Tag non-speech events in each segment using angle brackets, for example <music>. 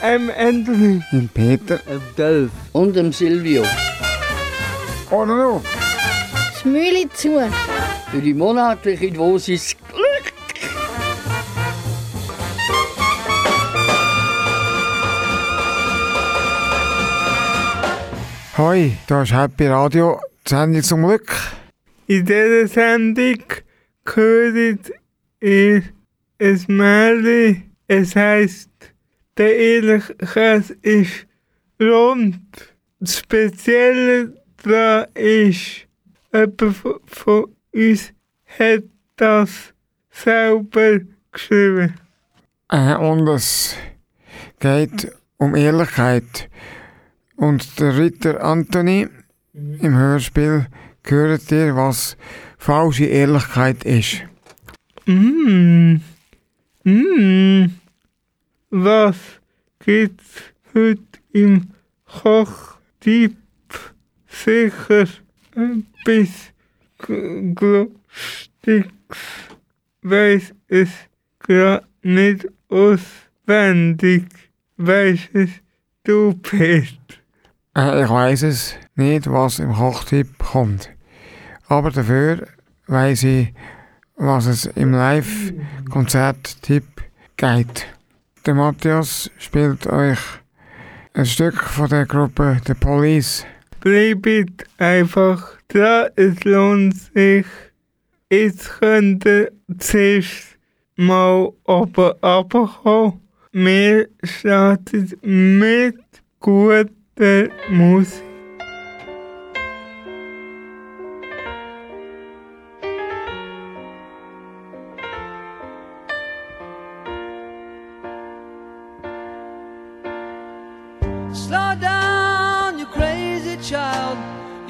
Ähm, Anthony. Mit Peter. Ähm, Delf. Und dem Silvio. Oder noch? Schmüli zu. Für die monatliche Dosis Glück. Hoi, da ist Happy Radio, die Sendung zum Glück. In dieser Sendung gehört ihr ein Märchen. Es heisst, der ehrliche Käse ist rund. Das Spezielle daran ist, jemand von- uns hat das selber geschrieben. Äh, und es geht um Ehrlichkeit. Und der Ritter Anthony im Hörspiel hört ihr, was falsche Ehrlichkeit ist. Mmh. Mmh. Was gibt's heute im Kochtipp? Sicher etwas G- Lustiges. Weiß es grad nicht auswendig. Weiß es du, Peter? Äh, ich weiß es nicht, was im Kochtipp kommt. Aber dafür weiß ich, was es im Live-Konzert-Tipp geht. Der Matthias spielt euch ein Stück von der Gruppe The Police. Bleibt einfach dran, es lohnt sich. Jetzt könnt ihr zuerst mal oben runterkommen. Wir starten mit guter Musik.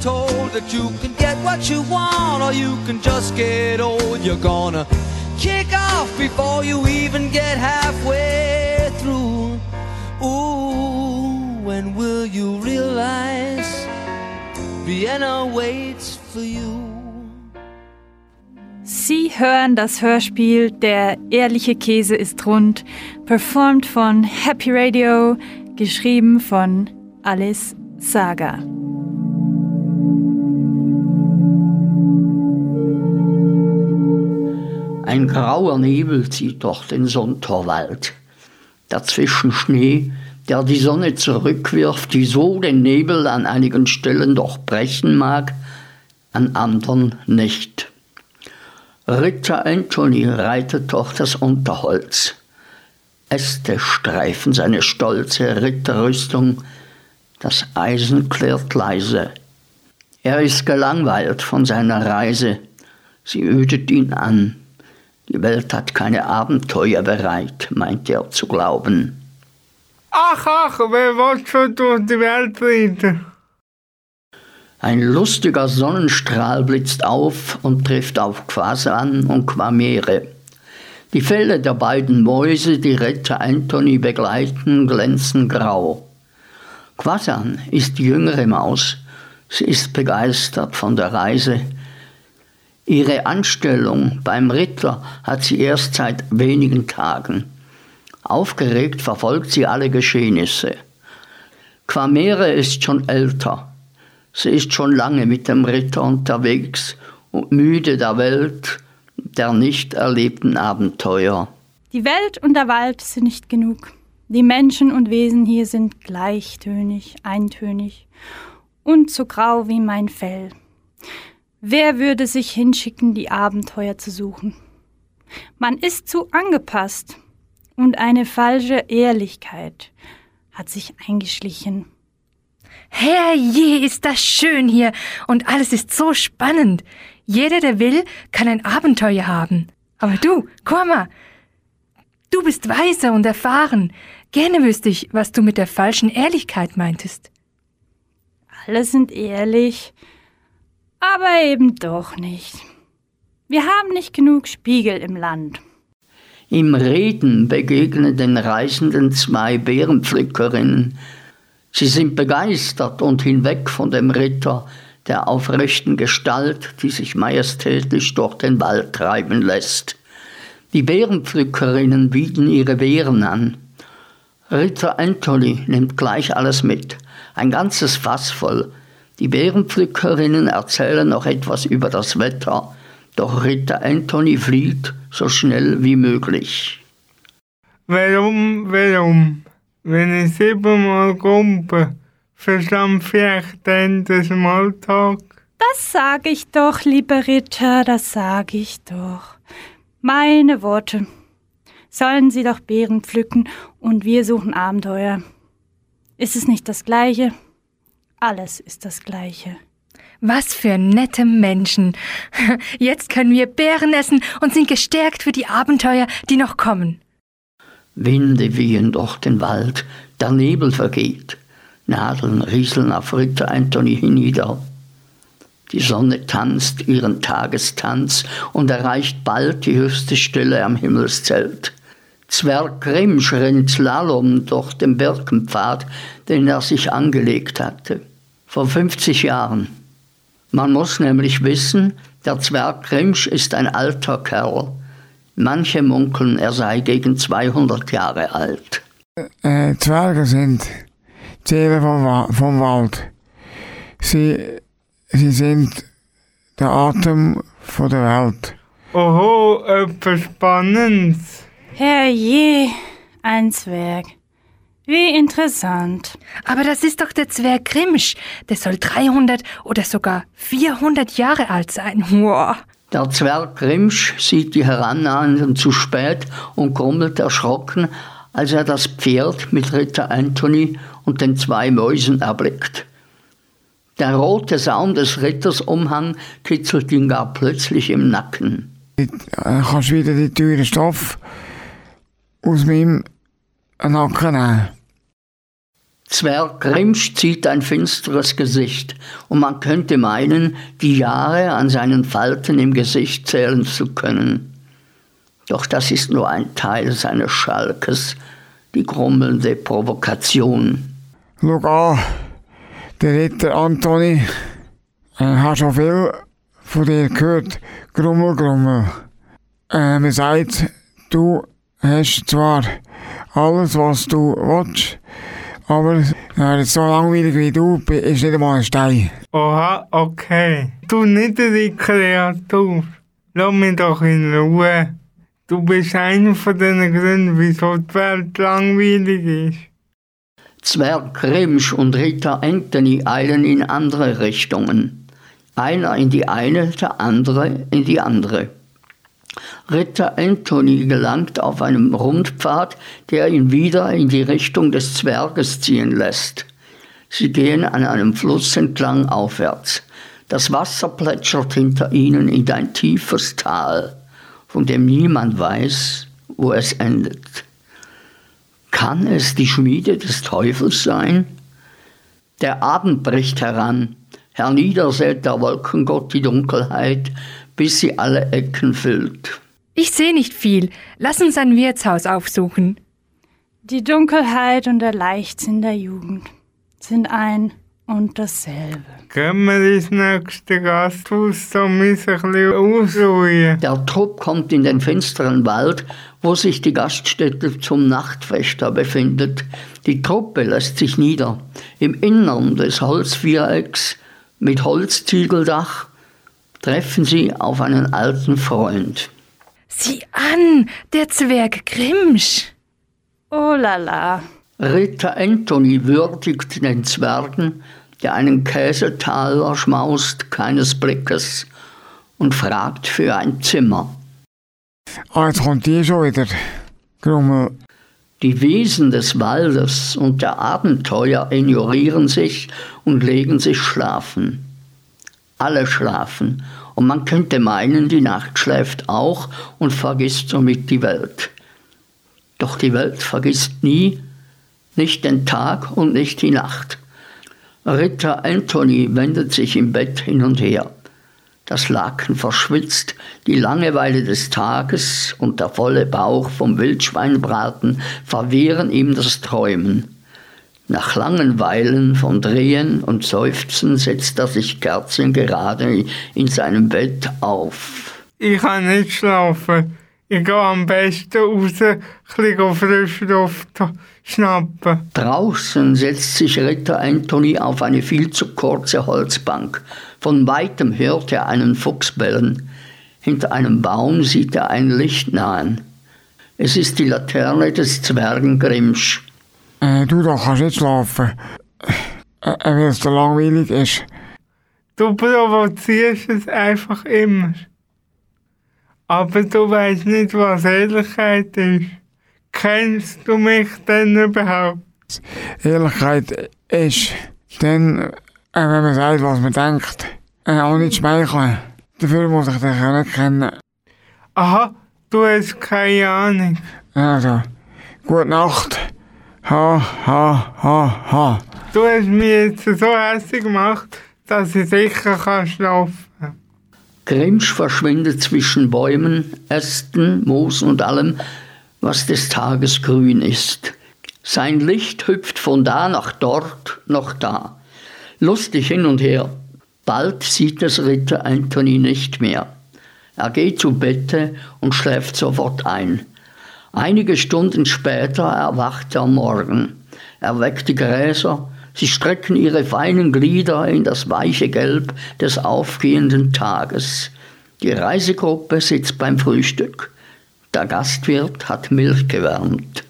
told that you can get what you want or you can just get old, you're gonna kick off before you even get halfway through. Ooh, when will you realize Vienna waits for you? Sie hören das Hörspiel Der ehrliche Käse ist rund, performt von Happy Radio, geschrieben von Alice Saga. Ein grauer Nebel zieht durch den Sonntorwald. Dazwischen Schnee, der die Sonne zurückwirft, die so den Nebel an einigen Stellen durchbrechen mag, an anderen nicht. Ritter Anthony reitet durch das Unterholz. Äste streifen seine stolze Ritterrüstung, das Eisen klirrt leise. Er ist gelangweilt von seiner Reise, sie ödet ihn an. Die Welt hat keine Abenteuer bereit, meint er zu glauben. Ach, ach, wer will schon durch die Welt reiten? Ein lustiger Sonnenstrahl blitzt auf und trifft auf Quasan und Quamere. Die Felle der beiden Mäuse, die Ritter Anthony begleiten, glänzen grau. Quasan ist die jüngere Maus. Sie ist begeistert von der Reise. Ihre Anstellung beim Ritter hat sie erst seit wenigen Tagen. Aufgeregt verfolgt sie alle Geschehnisse. Quamere ist schon älter. Sie ist schon lange mit dem Ritter unterwegs und müde der Welt, der nicht erlebten Abenteuer. Die Welt und der Wald sind nicht genug. Die Menschen und Wesen hier sind gleichtönig, eintönig und so grau wie mein Fell. Wer würde sich hinschicken, die Abenteuer zu suchen? Man ist zu angepasst und eine falsche Ehrlichkeit hat sich eingeschlichen. Herrje, ist das schön hier und alles ist so spannend. Jeder, der will, kann ein Abenteuer haben. Aber du, Korma, du bist weise und erfahren. Gerne wüsste ich, was du mit der falschen Ehrlichkeit meintest. Alle sind ehrlich, aber eben doch nicht. Wir haben nicht genug Spiegel im Land. Im Reden begegnen den Reisenden zwei Bärenpflückerinnen. Sie sind begeistert und hinweg von dem Ritter, der aufrechten Gestalt, die sich majestätisch durch den Wald treiben lässt. Die Bärenpflückerinnen bieten ihre Beeren an. Ritter Anthony nimmt gleich alles mit, ein ganzes Fass voll. Die Bärenpflückerinnen erzählen noch etwas über das Wetter, doch Ritter Anthony flieht so schnell wie möglich. Warum, warum? Wenn ich siebenmal kumpe, verstand vielleicht dann den Smalltalk. Das sag ich doch, lieber Ritter, das sag ich doch. Meine Worte sollen sie doch Beeren pflücken und wir suchen Abenteuer. Ist es nicht das Gleiche? Alles ist das Gleiche. Was für nette Menschen. <laughs> Jetzt können wir Beeren essen und sind gestärkt für die Abenteuer, die noch kommen. Winde wehen durch den Wald, der Nebel vergeht, Nadeln rieseln auf Ritter Anthony hinnieder. Die Sonne tanzt ihren Tagestanz und erreicht bald die höchste Stelle am Himmelszelt. Zwerg Grimsch rennt Slalom durch den Birkenpfad, den er sich angelegt hatte. Vor 50 Jahren. Man muss nämlich wissen, der Zwerg Grimsch ist ein alter Kerl. Manche munkeln, er sei gegen 200 Jahre alt. Äh, Zwerge sind Seelen vom, Wa vom Wald. Sie, sie sind der Atem von der Welt. Oho, etwas Spannendes. Herrje, ein Zwerg. Wie interessant. Aber das ist doch der Zwerg Grimsch. Der soll 300 oder sogar 400 Jahre alt sein. Wow. Der Zwerg Grimsch sieht die Herannahenden zu spät und grummelt erschrocken, als er das Pferd mit Ritter Anthony und den zwei Mäusen erblickt. Der rote Saum des Ritters Umhang kitzelt ihn gar plötzlich im Nacken. Du äh, kannst wieder die teuren Stoff aus meinem Nacken nehmen. Zwerg Grimsch zieht ein finsteres Gesicht, und man könnte meinen, die Jahre an seinen Falten im Gesicht zählen zu können. Doch das ist nur ein Teil seines Schalkes, die grummelnde Provokation. Schau an, der Ritter Antoni äh, hat schon viel von dir gehört. Grummel, Grummel. Äh, man sagt, du hast zwar alles, was du willst, aber ja, so langweilig wie du bist, ist nicht einmal ein Stein. Oha, okay. Du niedere Kreatur. Lass mich doch in Ruhe. Du bist einer von den Gründen, wieso die Welt langweilig ist. Zwerg Grimsch und Ritter Anthony eilen in andere Richtungen. Einer in die eine, der andere in die andere. Ritter Anthony gelangt auf einem Rundpfad, der ihn wieder in die Richtung des Zwerges ziehen lässt. Sie gehen an einem Fluss entlang aufwärts. Das Wasser plätschert hinter ihnen in ein tiefes Tal, von dem niemand weiß, wo es endet. Kann es die Schmiede des Teufels sein? Der Abend bricht heran, herniedersät der Wolkengott die Dunkelheit, bis sie alle Ecken füllt. Ich sehe nicht viel. Lass uns ein Wirtshaus aufsuchen. Die Dunkelheit und der Leichtsinn der Jugend sind ein und dasselbe. Gehen wir ins nächste Gasthaus, da müssen wir ein bisschen ausruhen. Der Trupp kommt in den finsteren Wald, wo sich die Gaststätte zum Nachtwächter befindet. Die Truppe lässt sich nieder. Im Innern des Holzvierecks mit Holzziegeldach treffen sie auf einen alten Freund. Sieh an, der Zwerg Grimsch. Oh la la. Ritter Anthony würdigt den Zwergen, der einen Käsetaler schmaust, keines Blickes und fragt für ein Zimmer. Ah, jetzt kommt die schon wieder. Grummel. Die Wesen des Waldes und der Abenteuer ignorieren sich und legen sich schlafen. Alle schlafen, und man könnte meinen, die Nacht schläft auch und vergisst somit die Welt. Doch die Welt vergisst nie, nicht den Tag und nicht die Nacht. Ritter Anthony wendet sich im Bett hin und her. Das Laken verschwitzt, die Langeweile des Tages und der volle Bauch vom Wildschweinbraten verwehren ihm das Träumen. Nach langen Weilen von Drehen und Seufzen setzt er sich kerzengerade in seinem Bett auf. Ich kann nicht schlafen. Ich gehe am besten raus, ein frische Luft schnappen. Draußen setzt sich Ritter Anthony auf eine viel zu kurze Holzbank. Von weitem hört er einen Fuchs bellen. Hinter einem Baum sieht er ein Licht nahen. Es ist die Laterne des Zwergen Grimsch. Äh, du, da kannst nicht schlafen. Äh, äh, weil es so langweilig ist. Du provozierst es einfach immer. Aber du weißt nicht, was Ehrlichkeit ist. Kennst du mich denn überhaupt? Ehrlichkeit ist dann, äh, wenn man sagt, was man denkt. Äh, auch nicht schmeicheln. Dafür muss ich dich auch nicht kennen. Aha, du hast keine Ahnung. Also, gute Nacht. Ha, ha, ha, ha. Du hast mich jetzt so hässlich gemacht, dass ich sicher kann schlafen kann. Grimsch verschwindet zwischen Bäumen, Ästen, Moos und allem, was des Tages grün ist. Sein Licht hüpft von da nach dort, noch da. Lustig hin und her. Bald sieht es Ritter Anthony nicht mehr. Er geht zu Bette und schläft sofort ein. Einige Stunden später erwacht er Morgen. Er weckt die Gräser, sie strecken ihre feinen Glieder in das weiche Gelb des aufgehenden Tages. Die Reisegruppe sitzt beim Frühstück. Der Gastwirt hat Milch gewärmt.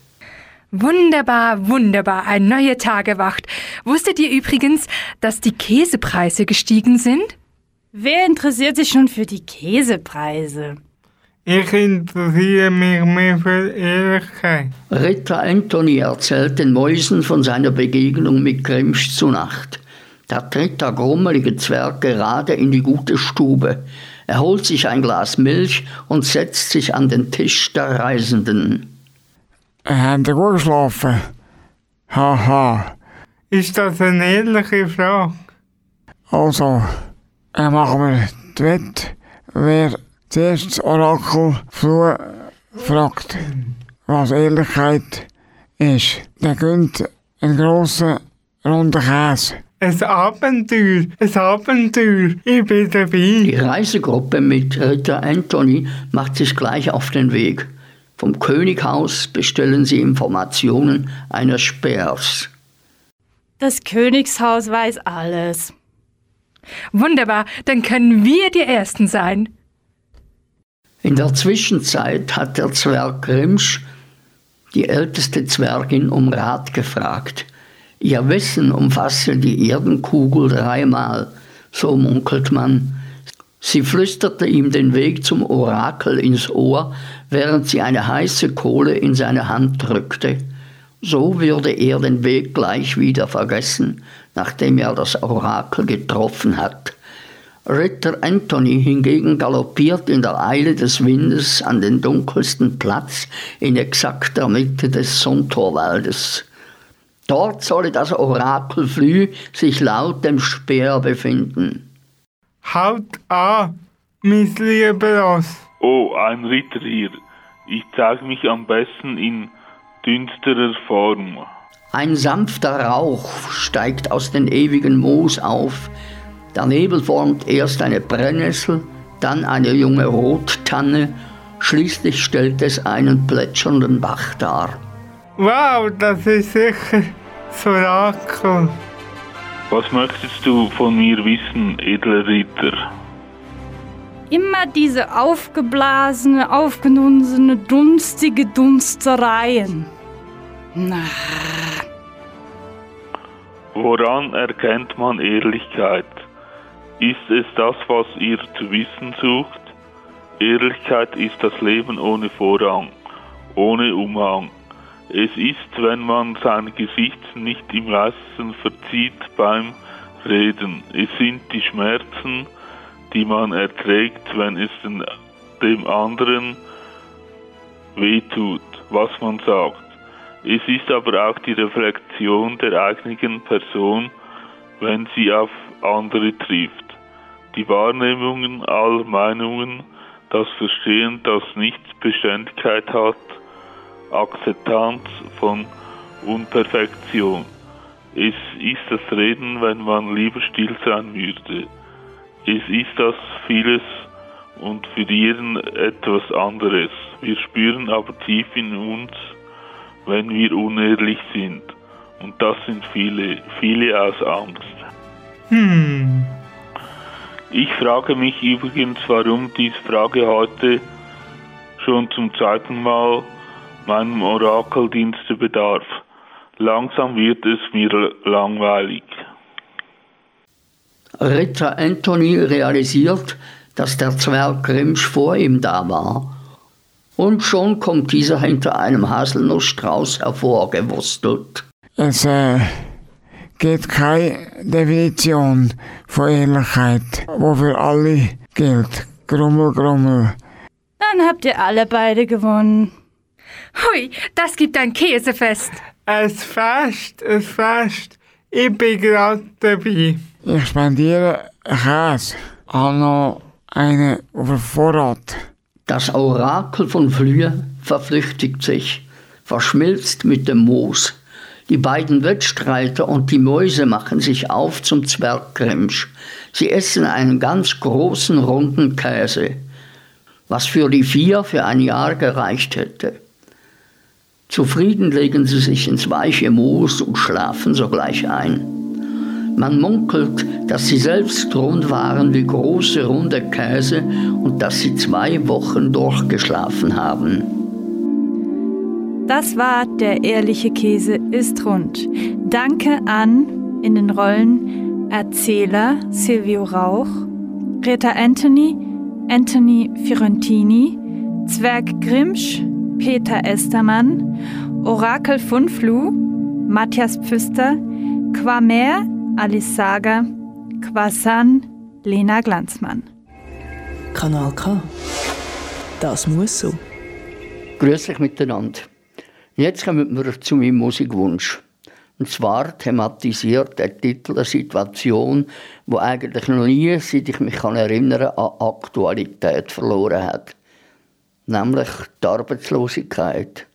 Wunderbar, wunderbar, ein neuer Tag erwacht. Wusstet ihr übrigens, dass die Käsepreise gestiegen sind? Wer interessiert sich schon für die Käsepreise? Ich interessiere mich mehr für Ehrlichkeit. Ritter Anthony erzählt den Mäusen von seiner Begegnung mit Grimsch zu Nacht. Da tritt der grummelige Zwerg gerade in die gute Stube. Er holt sich ein Glas Milch und setzt sich an den Tisch der Reisenden. Äh, habt ihr gut geschlafen? Ha, ha. Ist das eine ehrliche Frage? Also, äh, machen wir die Wette, wer zuerst das Orakel fragt, was Ehrlichkeit ist. Der gönnt einen grossen, runden Käse. Ein Abenteuer, ein Abenteuer. Ich bin dabei. Die Reisegruppe mit Ritter Anthony macht sich gleich auf den Weg. Vom Könighaus bestellen sie Informationen eines Spähers. Das Königshaus weiß alles. Wunderbar, dann können wir die Ersten sein. In der Zwischenzeit hat der Zwerg Grimsch die älteste Zwergin um Rat gefragt. Ihr Wissen umfasse die Erdenkugel dreimal, so munkelt man. Sie flüsterte ihm den Weg zum Orakel ins Ohr, während sie eine heiße Kohle in seine Hand drückte. So würde er den Weg gleich wieder vergessen, nachdem er das Orakel getroffen hat. Ritter Anthony hingegen galoppiert in der Eile des Windes an den dunkelsten Platz in exakter Mitte des Sontorwaldes. Dort solle das Orakel Flü sich laut dem Speer befinden. Haut an, mein lieber Ross. Oh, ein Ritter hier. Ich zeige mich am besten in dünsterer Form. Ein sanfter Rauch steigt aus den ewigen Moos auf. Der Nebel formt erst eine Brennnessel, dann eine junge Rottanne, schließlich stellt es einen plätschernden Bach dar. Wow, das ist sicher das Orakel. Was möchtest du von mir wissen, edler Ritter? Immer diese aufgeblasene, aufgenunsene, dunstige Dunstereien. Na, Woran erkennt man Ehrlichkeit? Ist es das, was ihr zu wissen sucht? Ehrlichkeit ist das Leben ohne Vorrang, ohne Umhang. Es ist, wenn man sein Gesicht nicht im Leisten verzieht beim Reden. Es sind die Schmerzen, die man erträgt, wenn es dem anderen wehtut, was man sagt. Es ist aber auch die Reflexion der eigenen Person, wenn sie auf andere trifft. Die Wahrnehmungen aller Meinungen, das Verstehen, das nichts Beständigkeit hat, Akzeptanz von Unperfektion. Es ist das Reden, wenn man lieber still sein würde. Es ist das vieles und für jeden etwas anderes. Wir spüren aber tief in uns, wenn wir unehrlich sind. Und das sind viele, viele aus Angst. Hm. Ich frage mich übrigens, warum diese Frage heute schon zum zweiten Mal meinem Orakeldienste bedarf. Langsam wird es mir langweilig. Ritter Anthony realisiert, dass der Zwerg Grimsch vor ihm da war. Und schon kommt dieser hinter einem Haselnussstrauß hervorgewurstelt. Es äh, gibt keine Definition von Ehrlichkeit, wo für alle gilt. Grummel, grummel. dann habt ihr alle beide gewonnen. Hui, das gibt ein Käsefest. Es fest, es fest. Ich bin gerade dabei. Ich spendiere Käse. Auch noch eine auf Vorrat. Das Orakel von Flühe verflüchtigt sich, verschmilzt mit dem Moos. Die beiden Wettstreiter und die Mäuse machen sich auf zum Zwerggrimsch. Sie essen einen ganz großen runden Käse, was für die vier für ein Jahr gereicht hätte. Zufrieden legen sie sich ins weiche Moos und schlafen sogleich ein. Man munkelt, dass sie selbst rund waren wie große runde Käse und dass sie zwei Wochen durchgeschlafen haben. Das war der ehrliche Käse ist rund. Danke an in den Rollen Erzähler Silvio Rauch, Rita Anthony, Anthony Fiorentini, Zwerg Grimsch, Peter Estermann, Orakel Funflu, Matthias Pfüster, Quamer Alice Sager, Quasan Lena Glanzmann. Kanal K. Das muss so. Grüß euch miteinander. Jetzt kommen wir zu meinem Musikwunsch. Und zwar thematisiert der Titel eine Situation, die eigentlich noch nie, seit ich mich kann erinnern an Aktualität verloren hat. Nämlich die Arbeitslosigkeit.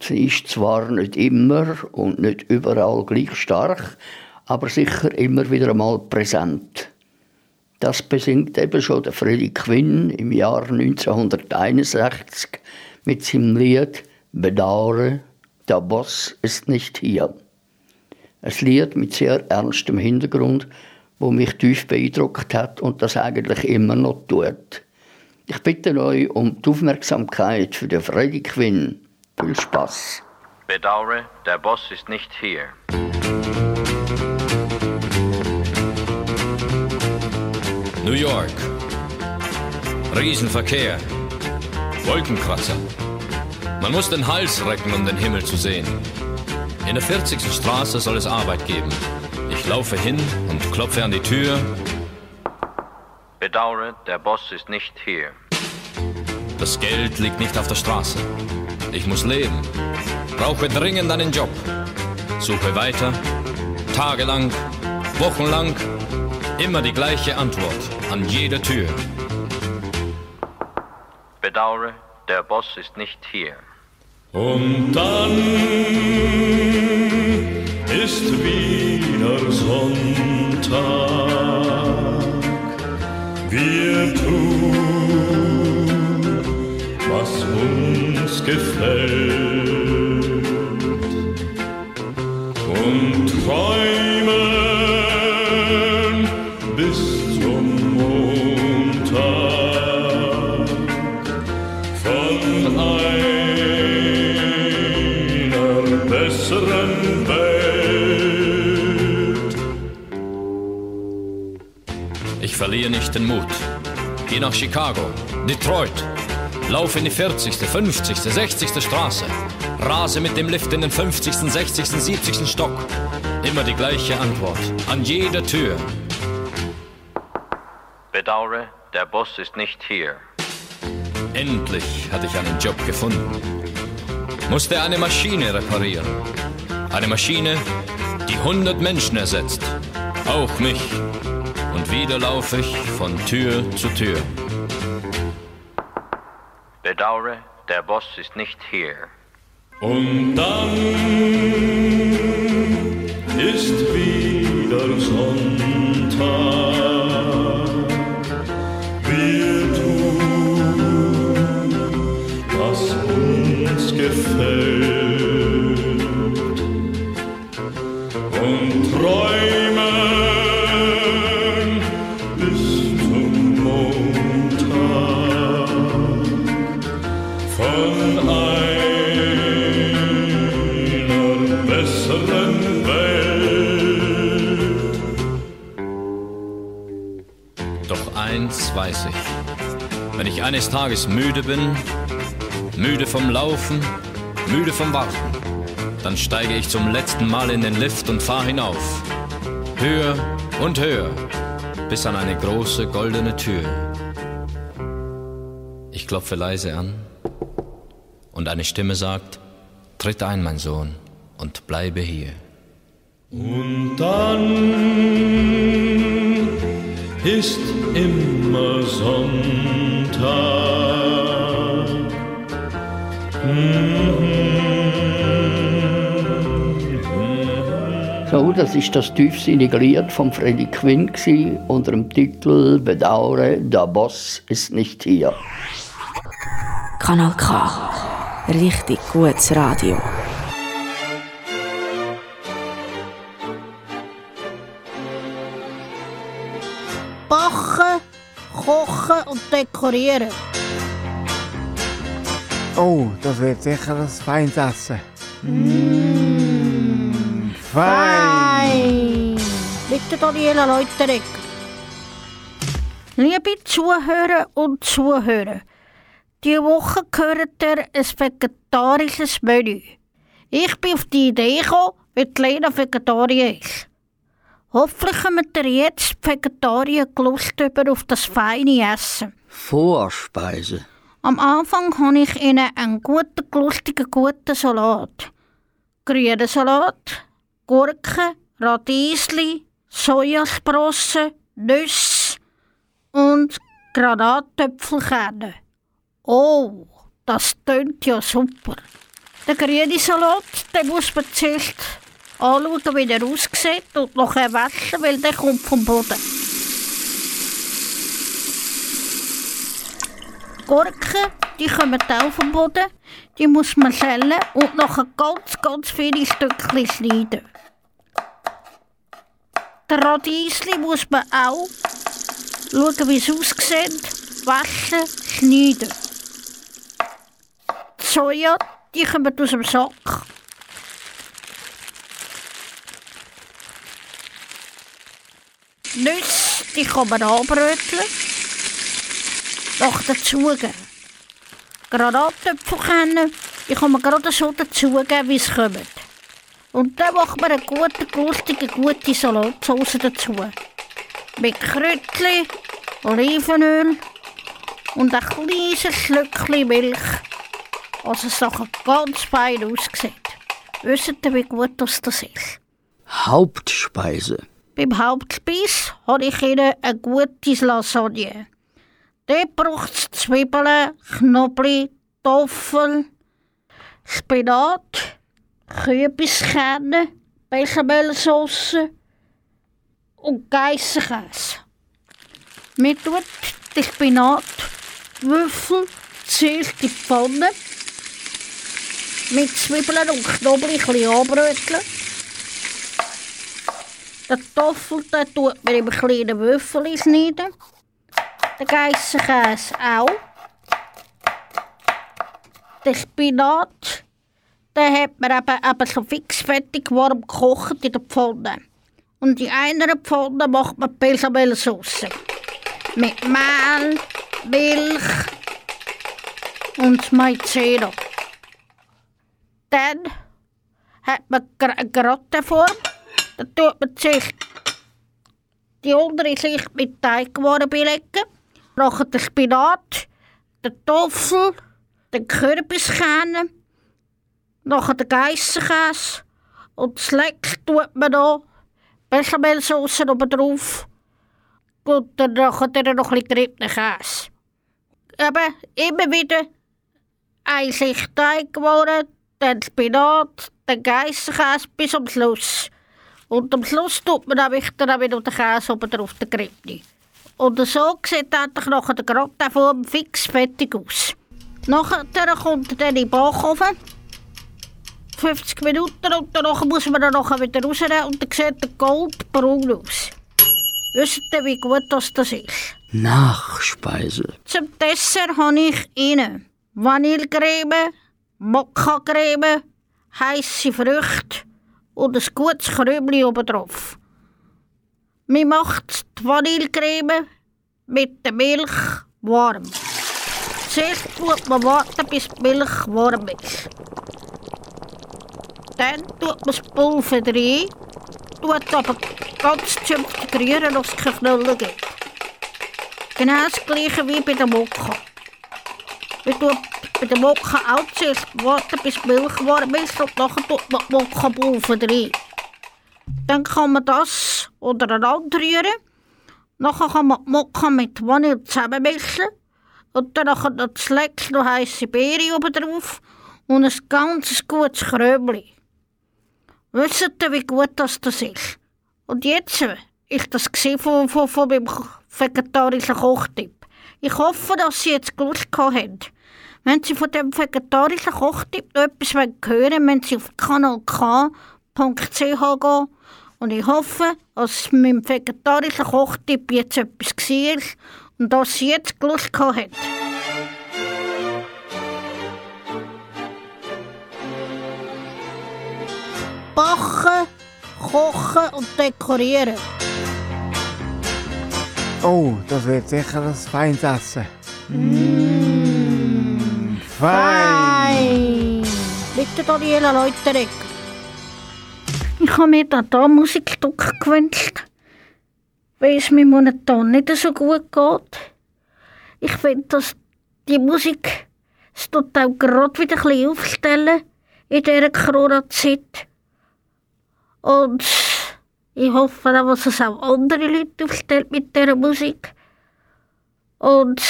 Sie ist zwar nicht immer und nicht überall gleich stark, aber sicher immer wieder einmal präsent. Das besingt eben schon der Freddy Quinn im Jahr 1961 mit seinem Lied Bedauere, der Boss ist nicht hier. Ein Lied mit sehr ernstem Hintergrund, wo mich tief beeindruckt hat und das eigentlich immer noch tut. Ich bitte euch um die Aufmerksamkeit für den Freddy Quinn. Viel Spaß. Bedauere, der Boss ist nicht hier. New York. Riesenverkehr. Wolkenkratzer. Man muss den Hals recken, um den Himmel zu sehen. In der 40. Straße soll es Arbeit geben. Ich laufe hin und klopfe an die Tür. Bedauere, der Boss ist nicht hier. Das Geld liegt nicht auf der Straße. Ich muss leben. Brauche dringend einen Job. Suche weiter. Tagelang. Wochenlang. Immer die gleiche Antwort an jeder Tür. Bedauere, der Boss ist nicht hier. Und dann ist wieder Sonntag. Wir tun, was uns gefällt. Und träumen Geh nach Chicago, Detroit. Lauf in die 40., 50., 60. Straße. Rase mit dem Lift in den 50., 60., 70. Stock. Immer die gleiche Antwort. An jeder Tür. Bedauere, der Boss ist nicht hier. Endlich hatte ich einen Job gefunden. Musste eine Maschine reparieren. Eine Maschine, die 100 Menschen ersetzt. Auch mich. Und wieder laufe ich von Tür zu Tür. Bedauere, der Boss ist nicht hier. Und dann ist wieder Sonntag. Wir tun, was uns gefällt. Eines Tages müde bin, müde vom Laufen, müde vom Warten, dann steige ich zum letzten Mal in den Lift und fahre hinauf. Höher und höher, bis an eine große goldene Tür. Ich klopfe leise an und eine Stimme sagt, tritt ein, mein Sohn, und bleibe hier. Und dann ist immer So, das ist das tiefsinnige Lied von Freddie Quinn gsi, unter dem Titel Bedauere, der Boss ist nicht hier. Kanal K. Richtig gutes Radio. Kochen und dekorieren. Oh, das wird sicher ein feines Essen. Mmh, fein. Fein. Bitte Daniela Leuteregger. Liebe Zuhörer und Zuhörer, diese Woche gehört ihr ein vegetarisches Menü. Ich bin auf die Idee gekommen, weil die Lena Vegetarier ist. Hoffentlich kommt ihr jetzt die Vegetarier Lust über auf das feine Essen. Vorspeise. Am Anfang habe ich ihnen einen guten, lustigen, guten Salat. Grünen Salat, Gurken, Radiesli, Sojasprossen, Nüsse und Granatöpfelkerne. Oh, das tönt ja super. Der grüne Salat, den muss man zuerst anschauen, wie er aussieht und nachher waschen, weil der kommt vom Boden. Gurken, die kommen auch vom Boden. Die muss man schälen und nachher ganz, ganz viele Stückchen schneiden. Der Radiesli muss man auch schauen, wie es aussieht, waschen, schneiden. Die Soja, die kommen aus dem Sack. Nüsse, die kann man anbröteln. Noch dazugeben. Granatöpfel kennen, die kann man gerade so dazugeben, wie es kommt. Und dann macht man eine gute, lustige, gute Salatsauce dazu. Mit Kräutchen, Olivenöl und ein kleines Schlückchen Milch. Also es nachher ganz fein aussieht. Wisst ihr, wie gut das ist? Hauptspeise. Beim Hauptspeis habe ich Ihnen ein gutes Lasagne. Dort braucht es Zwiebeln, Knoblauch, Toffel, Spinat, Kürbiskerne, Bechamelsauce und Geissenkäse. Man tut den Spinat, die Würfel zuerst in die Pfanne mit Zwiebeln und Knoblauch ein bisschen anbröteln. Den Toffel den tut man in kleinen Würfel schneiden. Den Geissenkäse auch. Den Spinat, den hat man eben, eben fertig warm gekocht in der Pfanne. Und in einer Pfanne macht man Bechamelsauce. Mit Mehl, Milch und Maizena. Dann hat man eine Grattenform. Da tut man sich die untere Schicht mit Teigwaren belegen. Nachher den Spinat, den Toffel, den Kürbiskerne, nachher den Geissenkäse und das Leck tut man noch Bechamelsauce oben drauf und dann nachher dann noch ein bisschen geriebenen Käse. Eben immer wieder eine Schicht Teigwaren, dann Spinat, dann Geissenkäse bis zum Schluss. Und am Schluss tut man dann wieder wieder den Käse oben drauf, den geriebenen. Und so sieht endlich nachher der Gratin fix fertig aus. Nachher kommt er in den Backofen. 50 Minuten und danach muss man dann nachher wieder rausnehmen und dann sieht er goldbraun aus. Wisst ihr, wie gut das, das ist? Nachspeise. Zum Dessert habe ich Ihnen Vanillecreme, Mokkacreme, heisse Früchte und ein gutes Krümli oben drauf. Man macht die Vanillecreme mit der Milch warm. Zuerst tut man warten, bis die Milch warm ist. Dann tut man das Pulver rein, tut aber ganz zünftig rühren, dass es keine Knollen gibt. Genau das gleiche wie bei der Mokka. Man tut bei der Mokka zuerst warten, bis die Milch warm ist und nachher tut man die Mokka-Pulver rein. Dann kann man das untereinander rühren. Nachher kann man die Mokka mit Vanille zusammenmischen. Und dann noch das Leck noch heisse Beere oben drauf und ein ganz gutes Krömli. Wisst ihr, wie gut das, das ist? Und jetzt ist das von, von, von meinem vegetarischen Kochtipp. Ich hoffe, dass Sie jetzt Lust gehabt haben. Wenn Sie von dem vegetarischen Kochtipp noch etwas hören wollen, müssen Sie auf kanalk.ch gehen. Und ich hoffe, dass mit dem vegetarischen Kochtipp jetzt etwas war und dass Sie jetzt Lust gehabt haben. Backen, kochen und dekorieren. Oh, das wird sicher ein feines Essen. Mmh, fein! Bitte Daniela Leuterek. Ich habe mir da, da Musikstück gewünscht, weil es mir momentan nicht so gut geht. Ich finde, dass die Musik es tut auch gerade wieder ein bisschen aufstellen in dieser Corona-Zeit. Und ich hoffe auch, dass es auch andere Leute aufstellt mit dieser Musik. Und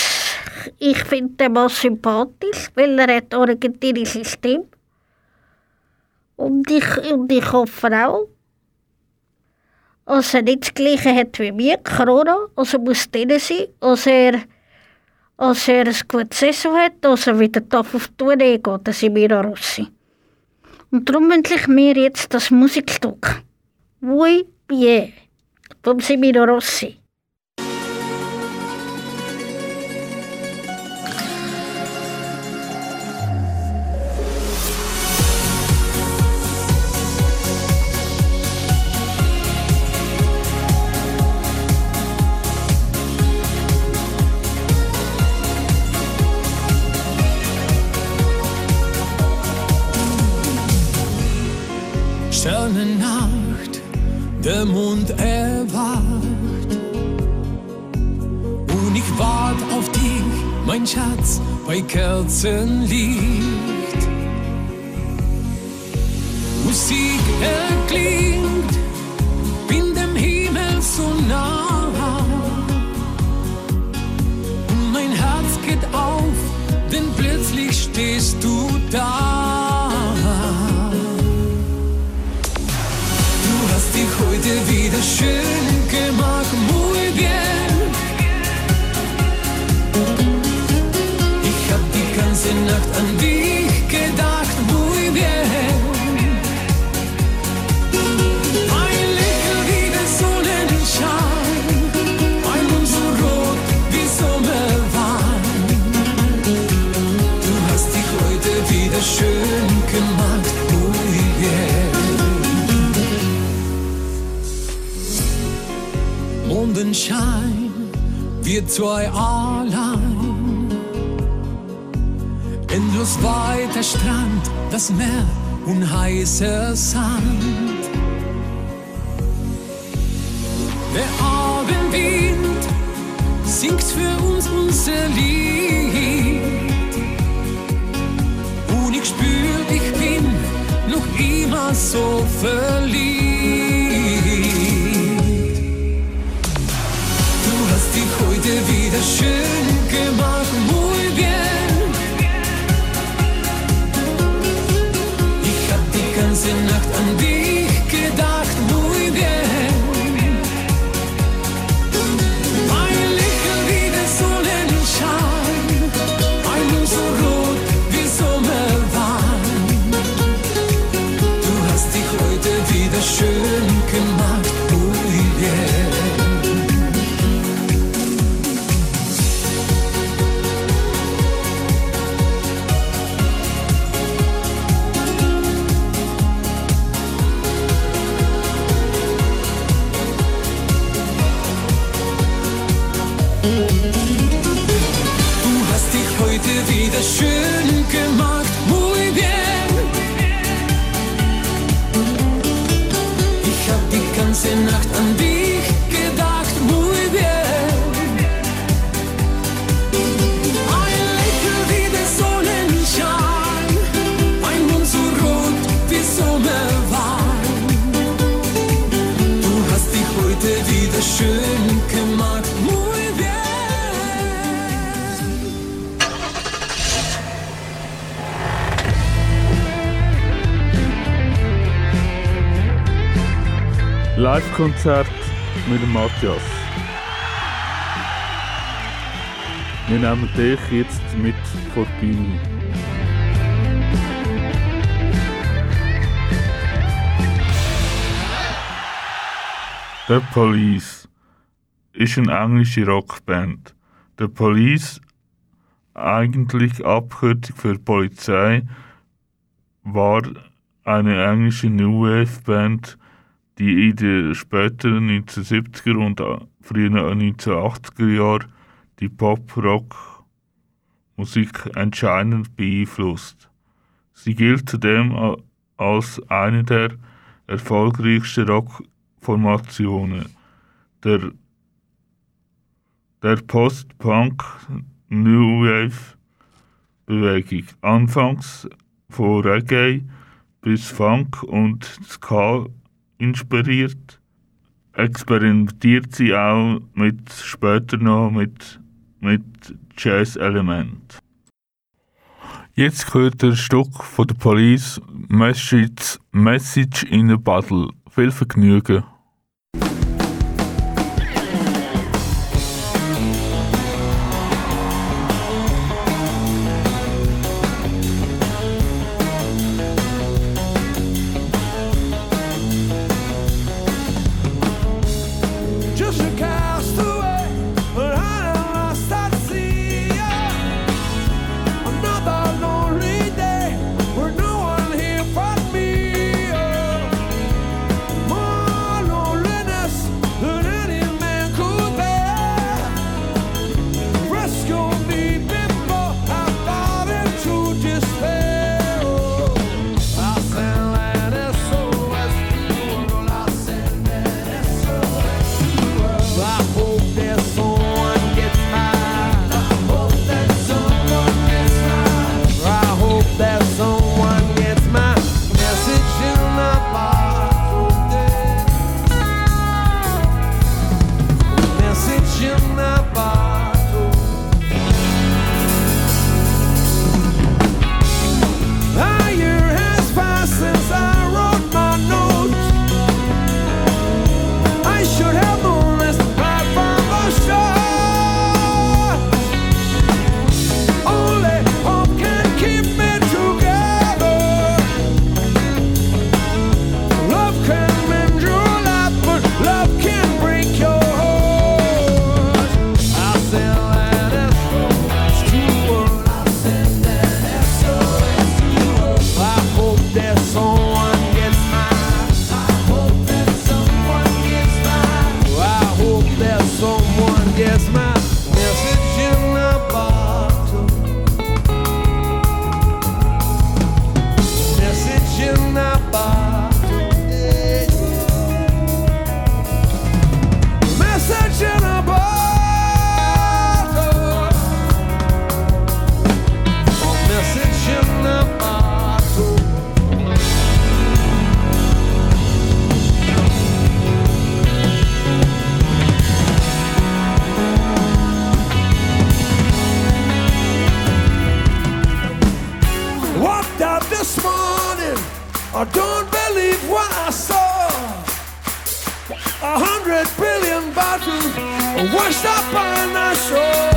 ich finde den Mann sympathisch, weil er hat argentinische Stimme. Und ich, und ich hoffe auch, dass er nicht das Gleiche hat wie mir, Corona, also muss drin sein, dass er, dass er ein gutes Saison hat, dass er wieder auf die Tournee geht, das in Mira Rossi. Und darum wünsche ich mir jetzt das Musikstück. Muy bien, vom Semino Rossi. Bei Kerzenlicht. Musik erklingt, bin dem Himmel so nah. Und mein Herz geht auf, denn plötzlich stehst du da. Du hast dich heute wieder schön gemacht, muy bien. heute Nacht an dich gedacht, muy. Ein Lächeln wie der Sonnenschein, ein Mund so rot wie Sommerwein. Du hast dich heute wieder schön gemacht, muy. Mondenschein, wir zwei allein Endlos weiter Strand, das Meer und heißer Sand. Der Abendwind singt für uns unser Lied. Und ich spür, ich bin noch immer so verliebt. Du hast dich heute wieder schön gemacht, muy bien. Ganze Nacht an dich schön gemacht, muy bien. Ich hab die ganze Nacht Live-Konzert mit dem Matthias. Wir nehmen dich jetzt mit vor die Bühne. The Police ist eine englische Rockband. The Police, eigentlich Abkürzung für Polizei, war eine englische New Wave Band, die in den späteren 1970er und frühen 1980er Jahren die Pop-Rock-Musik entscheidend beeinflusst. Sie gilt zudem als eine der erfolgreichsten Rockformationen der, der Post-Punk New Wave Bewegung. Anfangs von Reggae bis Funk und Ska inspiriert, experimentiert sie auch mit, später noch mit, mit Jazz-Element. Jetzt gehört ein Stück von der Police Message, Message in a Battle. Viel Vergnügen. I don't believe what I saw. A hundred billion bottles washed up on the shore.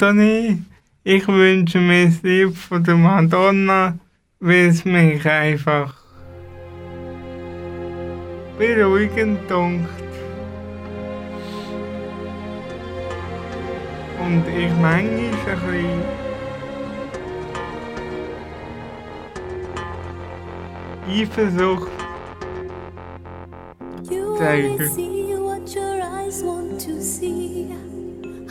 Anthony. Ich wünsche mir das Lied von der Madonna, weil es mich einfach beruhigend dunkt. Und ich meine manchmal ein bisschen Eifersucht zeige.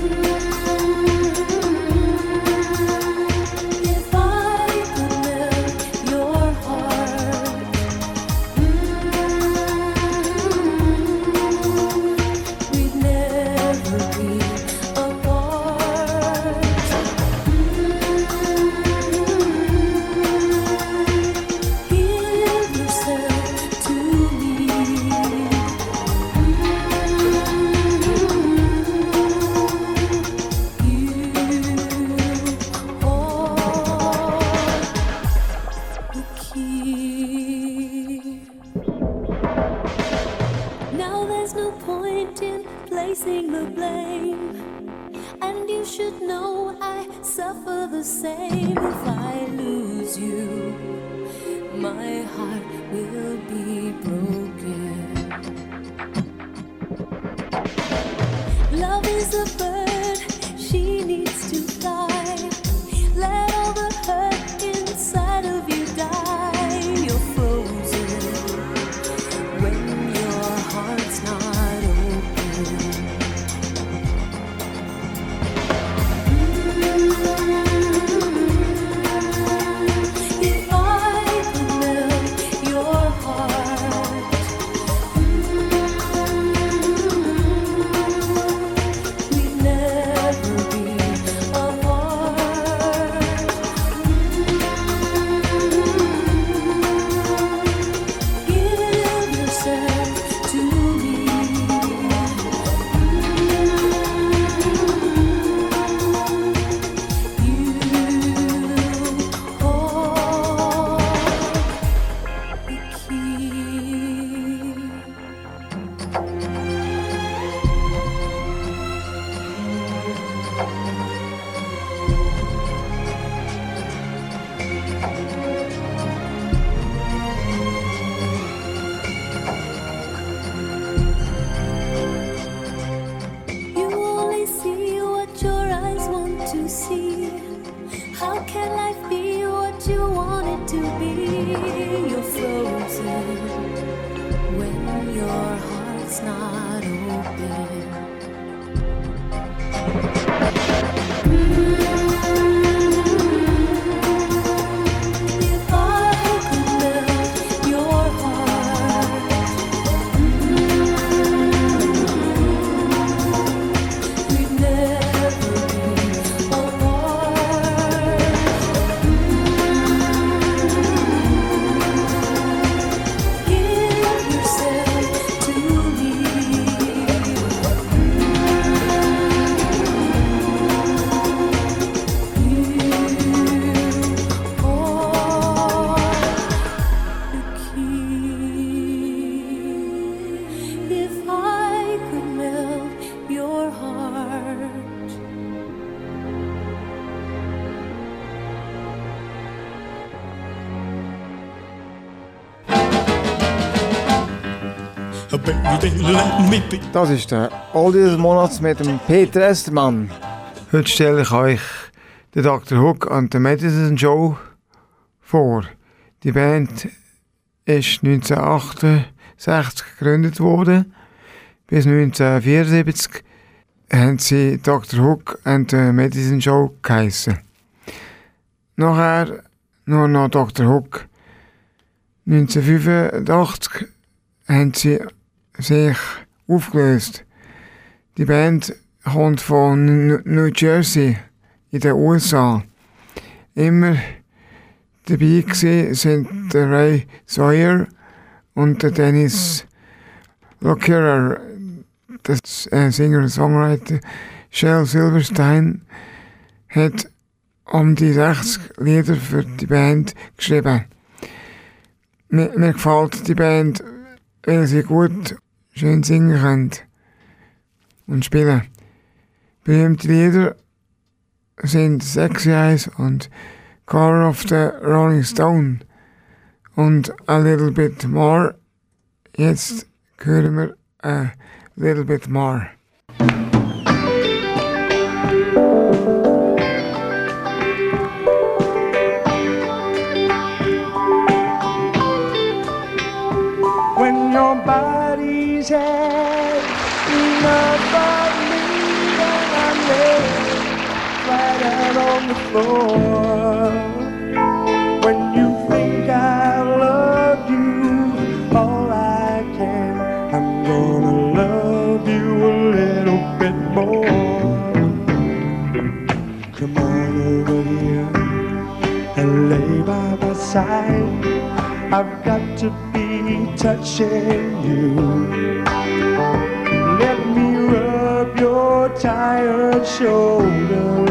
thank you How can life be what you want it to be? You're frozen when your heart's not open. Das ist der Oldie des Monats mit dem Peter Estermann. Heute stelle ich euch den Dr. Hook und der Medicine Joe vor. Die Band ist 1968 gegründet worden. Bis 1974 haben sie Dr. Hook und der Medicine Joe geheissen. Nachher nur noch Dr. Hook. 1985 haben sie sich aufgelöst. Die Band kommt von New Jersey in den USA. Immer dabei gewesen sind der Ray Sawyer und der Dennis Lockerer, das äh, und Songwriter Shel Silverstein hat um die 60 Lieder für die Band geschrieben. Mir, mir gefällt die Band, weil sie gut schön singen können und spielen. Berühmte Lieder sind Sexy Eyes und Car of the Rolling Stone und A Little Bit More. Jetzt hören wir A Little Bit More. When you think I love you all I can, I'm gonna love you a little bit more. Come on over here and lay by my side. I've got to be touching you. Let me rub your tired shoulders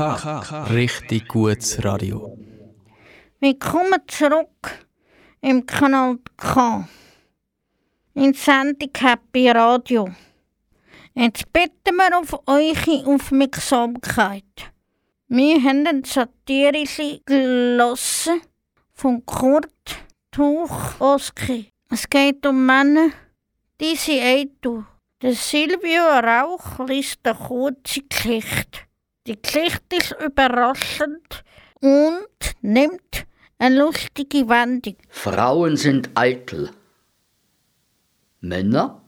Richtig gutes Radio. Willkommen zurück im Kanal K. In Sendung Happy Radio. Jetzt bitten wir auf eure Aufmerksamkeit. Wir haben eine satirische gelassen von Kurt Tuchoski. Es geht um Männer, die sie. Der Silvio Rauch liest eine kurze Geschichte. Die Geschichte ist überraschend und nimmt eine lustige Wendung. Frauen sind eitel. Männer?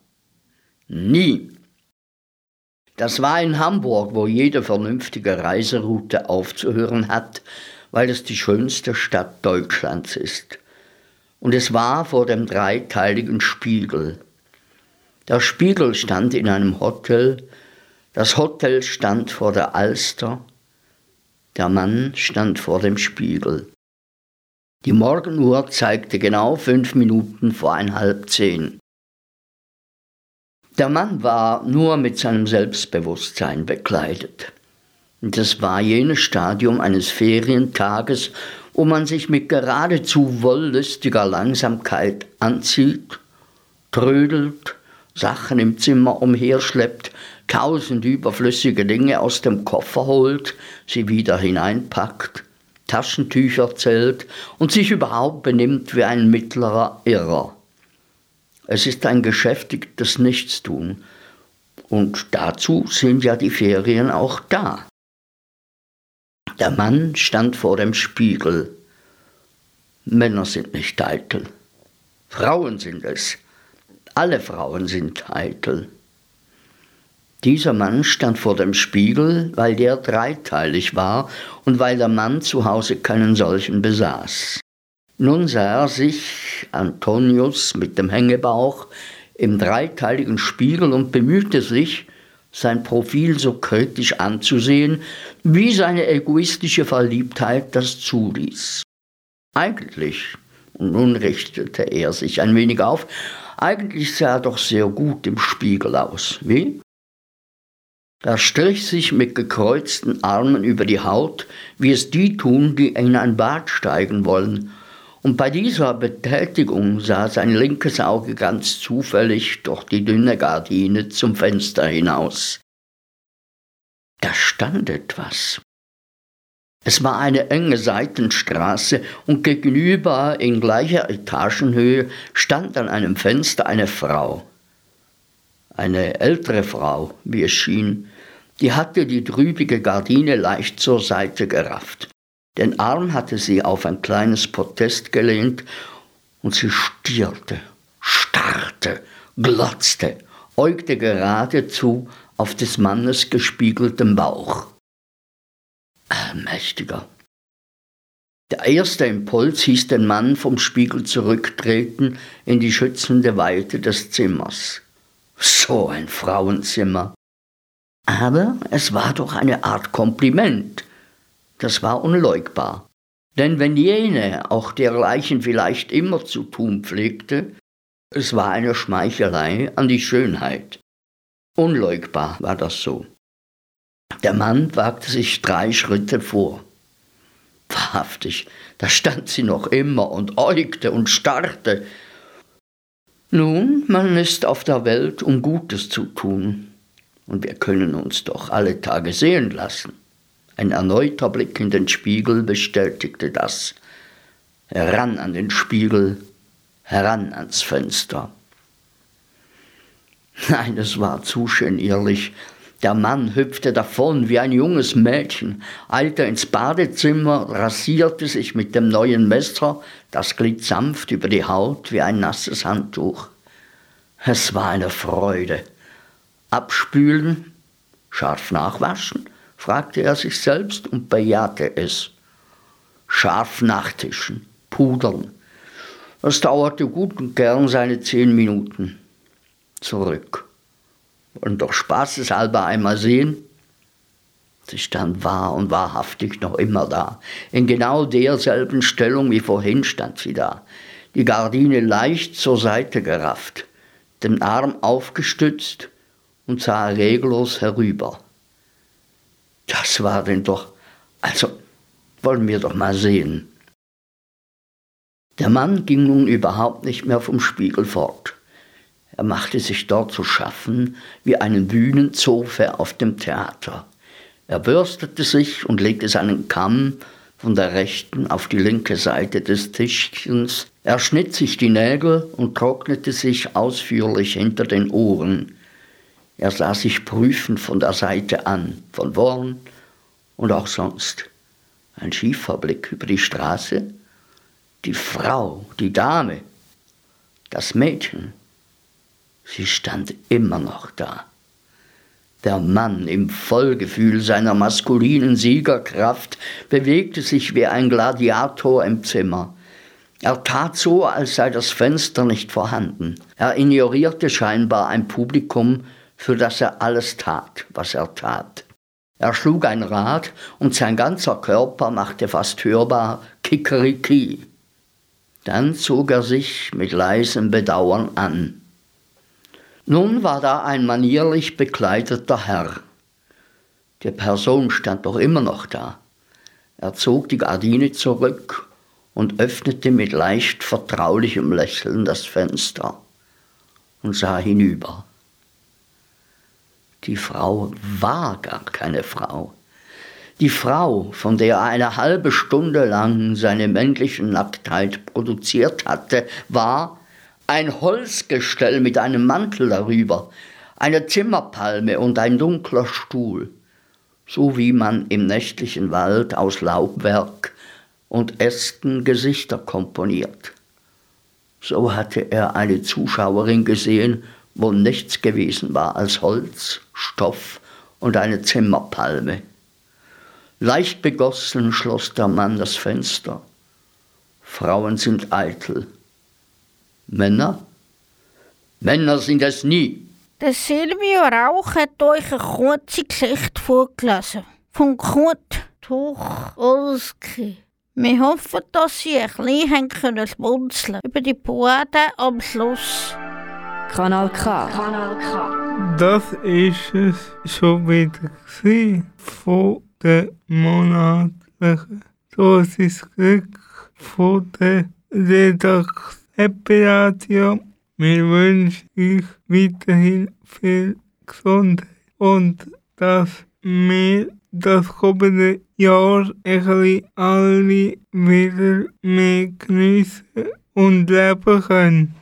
Nie. Das war in Hamburg, wo jede vernünftige Reiseroute aufzuhören hat, weil es die schönste Stadt Deutschlands ist. Und es war vor dem dreiteiligen Spiegel. Der Spiegel stand in einem Hotel, das Hotel stand vor der Alster, der Mann stand vor dem Spiegel. Die Morgenuhr zeigte genau fünf Minuten vor ein halb zehn. Der Mann war nur mit seinem Selbstbewusstsein bekleidet. Und das war jenes Stadium eines Ferientages, wo man sich mit geradezu wollüstiger Langsamkeit anzieht, trödelt, Sachen im Zimmer umherschleppt, tausend überflüssige Dinge aus dem Koffer holt, sie wieder hineinpackt, Taschentücher zählt und sich überhaupt benimmt wie ein mittlerer Irrer. Es ist ein geschäftigtes Nichtstun. Und dazu sind ja die Ferien auch da. Der Mann stand vor dem Spiegel. Männer sind nicht eitel. Frauen sind es. Alle Frauen sind eitel. Dieser Mann stand vor dem Spiegel, weil der dreiteilig war und weil der Mann zu Hause keinen solchen besaß. Nun sah er sich, Antonius mit dem Hängebauch, im dreiteiligen Spiegel und bemühte sich, sein Profil so kritisch anzusehen, wie seine egoistische Verliebtheit das zuließ. Eigentlich, und nun richtete er sich ein wenig auf, eigentlich sah er doch sehr gut im Spiegel aus. Wie? Er strich sich mit gekreuzten Armen über die Haut, wie es die tun, die in ein Bad steigen wollen, und bei dieser Betätigung sah sein linkes Auge ganz zufällig durch die dünne Gardine zum Fenster hinaus. Da stand etwas. Es war eine enge Seitenstraße und gegenüber in gleicher Etagenhöhe stand an einem Fenster eine Frau. Eine ältere Frau, wie es schien, die hatte die trübige Gardine leicht zur Seite gerafft. Den Arm hatte sie auf ein kleines Protest gelehnt und sie stierte, starrte, glotzte, äugte geradezu auf des Mannes gespiegeltem Bauch. Allmächtiger. Der erste Impuls hieß den Mann vom Spiegel zurücktreten in die schützende Weite des Zimmers. So ein Frauenzimmer. Aber es war doch eine Art Kompliment. Das war unleugbar. Denn wenn jene auch dergleichen vielleicht immer zu tun pflegte, es war eine Schmeichelei an die Schönheit. Unleugbar war das so. Der Mann wagte sich drei Schritte vor. Wahrhaftig, da stand sie noch immer und äugte und starrte. Nun, man ist auf der Welt, um Gutes zu tun, und wir können uns doch alle Tage sehen lassen. Ein erneuter Blick in den Spiegel bestätigte das. Heran an den Spiegel, heran ans Fenster. <laughs> Nein, es war zu genierlich. Der Mann hüpfte davon wie ein junges Mädchen, eilte ins Badezimmer, rasierte sich mit dem neuen Messer, das glitt sanft über die Haut wie ein nasses Handtuch. Es war eine Freude. Abspülen, scharf nachwaschen, fragte er sich selbst und bejahte es. Scharf nachtischen, pudern. Das dauerte gut und gern seine zehn Minuten. Zurück. Und doch spaßeshalber einmal sehen. Sie stand wahr und wahrhaftig noch immer da. In genau derselben Stellung wie vorhin stand sie da. Die Gardine leicht zur Seite gerafft, den Arm aufgestützt und sah reglos herüber. Das war denn doch. Also, wollen wir doch mal sehen. Der Mann ging nun überhaupt nicht mehr vom Spiegel fort. Er machte sich dort zu schaffen wie einen Bühnenzofe auf dem Theater. Er bürstete sich und legte seinen Kamm von der rechten auf die linke Seite des Tischchens. Er schnitt sich die Nägel und trocknete sich ausführlich hinter den Ohren. Er sah sich prüfend von der Seite an, von vorn und auch sonst. Ein schiefer Blick über die Straße. Die Frau, die Dame, das Mädchen. Sie stand immer noch da. Der Mann im Vollgefühl seiner maskulinen Siegerkraft bewegte sich wie ein Gladiator im Zimmer. Er tat so, als sei das Fenster nicht vorhanden. Er ignorierte scheinbar ein Publikum, für das er alles tat, was er tat. Er schlug ein Rad und sein ganzer Körper machte fast hörbar Kikeriki. Dann zog er sich mit leisem Bedauern an. Nun war da ein manierlich bekleideter Herr. Die Person stand doch immer noch da. Er zog die Gardine zurück und öffnete mit leicht vertraulichem Lächeln das Fenster und sah hinüber. Die Frau war gar keine Frau. Die Frau, von der er eine halbe Stunde lang seine männliche Nacktheit produziert hatte, war ein Holzgestell mit einem Mantel darüber, eine Zimmerpalme und ein dunkler Stuhl, so wie man im nächtlichen Wald aus Laubwerk und Ästen Gesichter komponiert. So hatte er eine Zuschauerin gesehen, wo nichts gewesen war als Holz, Stoff und eine Zimmerpalme. Leicht begossen schloss der Mann das Fenster. Frauen sind eitel. Männer? Männer sind es nie. Der Silvio Rauch hat euch eine kurze Geschichte vorgelesen. Von Kurt Tucholsky. Wir hoffen, dass Sie ein bisschen haben können über die Poete am Schluss. Kanal K. Kanal K. Das ist es schon wieder gewesen von der monatlichen Dosis Glück von der Redaktion. Wir wünschen euch weiterhin viel Gesundheit und dass wir das kommende Jahr ein alle wieder mehr geniessen und leben können.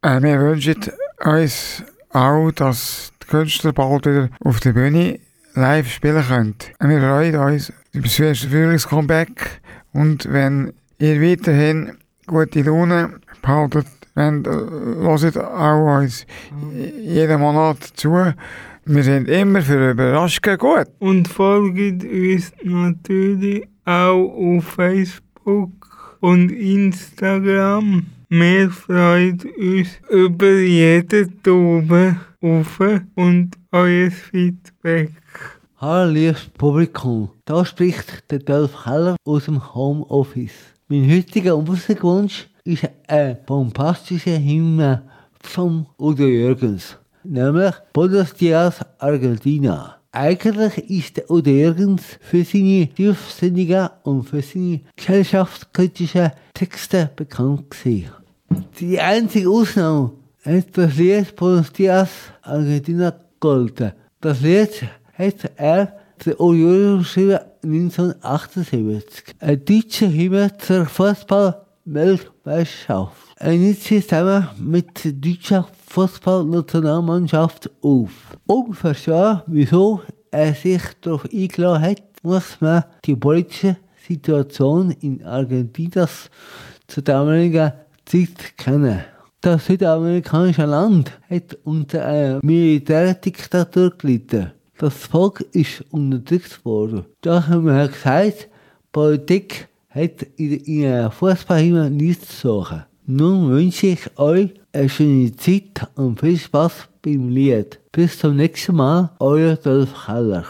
Äh, wir wünschen uns auch, dass die Künstler bald wieder auf der Bühne live spielen können. Wir freuen uns über das erste Frühlingscomeback und wenn ihr weiterhin gute Laune behaltet, dann äh, hört auch uns jeden Monat zu. Wir sind immer für Überraschungen gut. Und folgt uns natürlich auch auf Facebook und Instagram. Wir freuen uns über jeden Daumen auf und euer Feedback. Hallo liebes Publikum, da spricht der Dolph Keller aus dem Homeoffice. Mein heutiger Musikwunsch ist ein bombastischer Hymne von Udo Jürgens, nämlich Buenos Dias Argentina. Eigentlich ist der Udo Jürgens für seine tiefsinnigen und für seine gesellschaftskritischen Texte bekannt gewesen. Die einzige Ausnahme hat das Lied Buenos Dias Argentina gegolten. Das Lied hat er der geschrieben 1978. Ein deutscher Himmel zur Fußball-Weltmeisterschaft. Er nimmt sich zusammen mit der deutschen Fußballnationalmannschaft auf. Um zu verstehen, wieso er sich darauf eingeladen hat, muss man die politische Situation in Argentinien zur damaligen Zeit kennen. Das südamerikanische Land hat unter einer Militärdiktatur gelitten. Das Volk ist unterdrückt worden. Da haben wir gesagt, Politik hat in, einer Fußballhymne nichts zu suchen. Nun wünsche ich euch eine schöne Zeit und viel Spaß beim Lied. Bis zum nächsten Mal, euer Dolph Keller.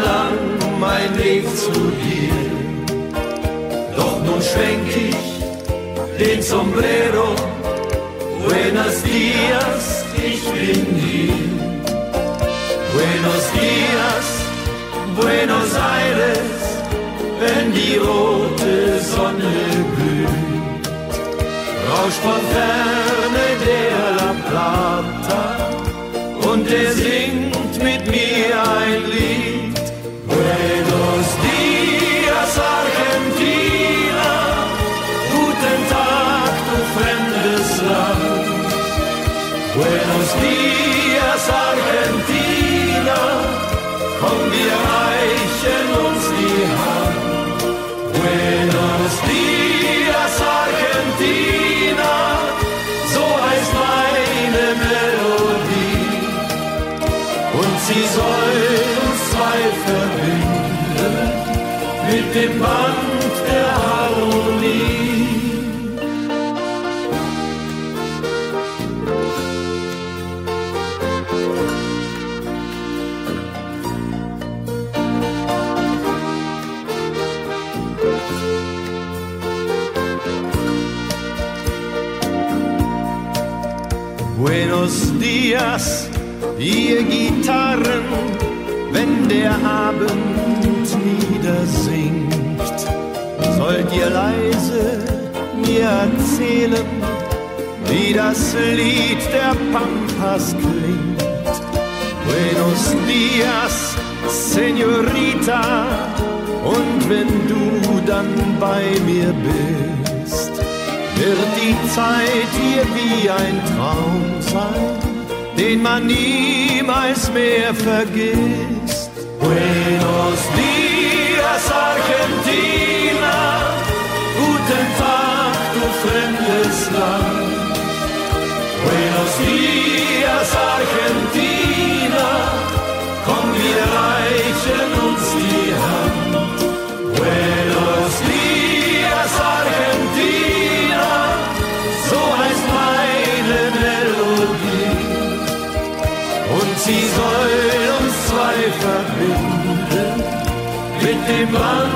Lang mein Weg zu dir. Doch nun schwenk ich den Sombrero, Buenos Dias, ich bin hier. Buenos Dias, Buenos Aires, wenn die rote Sonne glüht. Rauscht von ferne der La Plata und er singt mit mir ein Lied. Komm, wir reichen uns die Hand. Buenos Dias, Argentina, so heißt meine Melodie. Und sie soll uns zwei verbinden mit dem Band Dias, ihr Gitarren, wenn der Abend niedersinkt, sollt ihr leise mir erzählen, wie das Lied der Pampas klingt. Buenos Dias, Senorita, und wenn du dann bei mir bist, wird die Zeit hier wie ein Traum sein, den man niemals mehr vergisst. Buenos Dias, Argentina, guten Tag, du fremdes Land. Buenos Dias, Argentina, blanc